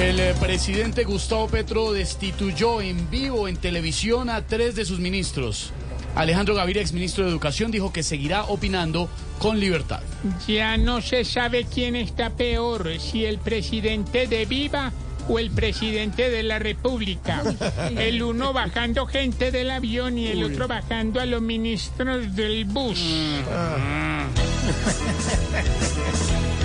El eh, presidente Gustavo Petro destituyó en vivo en televisión a tres de sus ministros. Alejandro Gaviria, exministro de Educación, dijo que seguirá opinando con libertad. Ya no se sabe quién está peor, si el presidente de Viva o el presidente de la República. El uno bajando gente del avión y el otro bajando a los ministros del bus.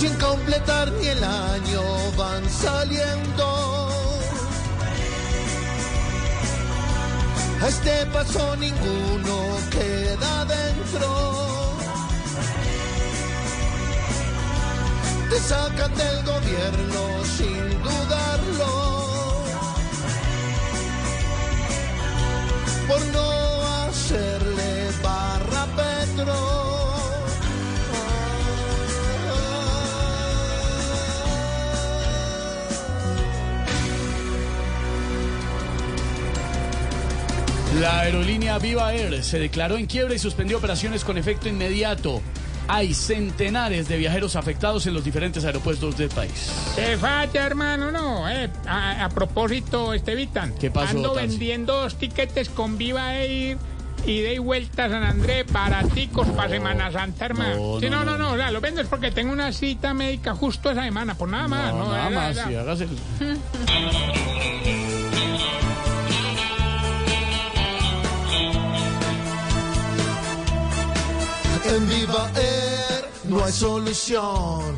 Sin completar ni el año van saliendo. A este paso ninguno queda dentro. Te sacan del gobierno La aerolínea Viva Air se declaró en quiebra y suspendió operaciones con efecto inmediato. Hay centenares de viajeros afectados en los diferentes aeropuertos del país. Se falla, hermano, no. eh. A, a propósito, Estevitan. ¿Qué pasó, Ando vendiendo dos tiquetes con Viva Air y de vuelta a San Andrés baraticos para Semana Santa, hermano. No, sí, no, no, no, no. no, o sea, lo vendo es porque tengo una cita médica justo esa semana, por nada más. No, nada más, sí, hágase- En Viva Air no hay solución.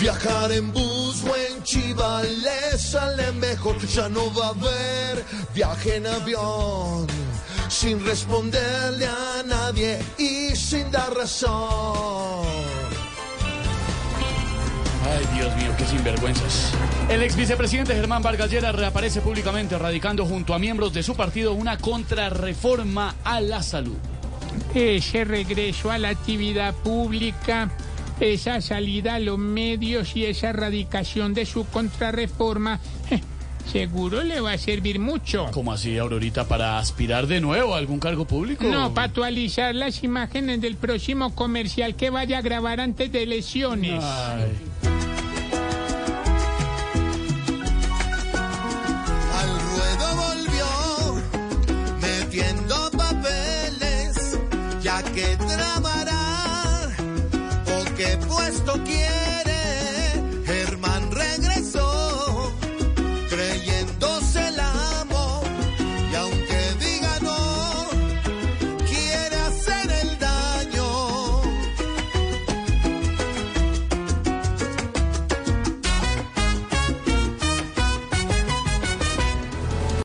Viajar en bus o en chiva le sale mejor. Ya no va a haber viaje en avión. Sin responderle a nadie y sin dar razón. Ay, Dios mío, qué sinvergüenzas. El ex vicepresidente Germán Vargas Lleras reaparece públicamente radicando junto a miembros de su partido una contrarreforma a la salud. Ese regreso a la actividad pública, esa salida a los medios y esa erradicación de su contrarreforma, eh, seguro le va a servir mucho. ¿Cómo así, Aurorita, para aspirar de nuevo a algún cargo público? No, para actualizar las imágenes del próximo comercial que vaya a grabar antes de elecciones. Ay. Puesto quiere.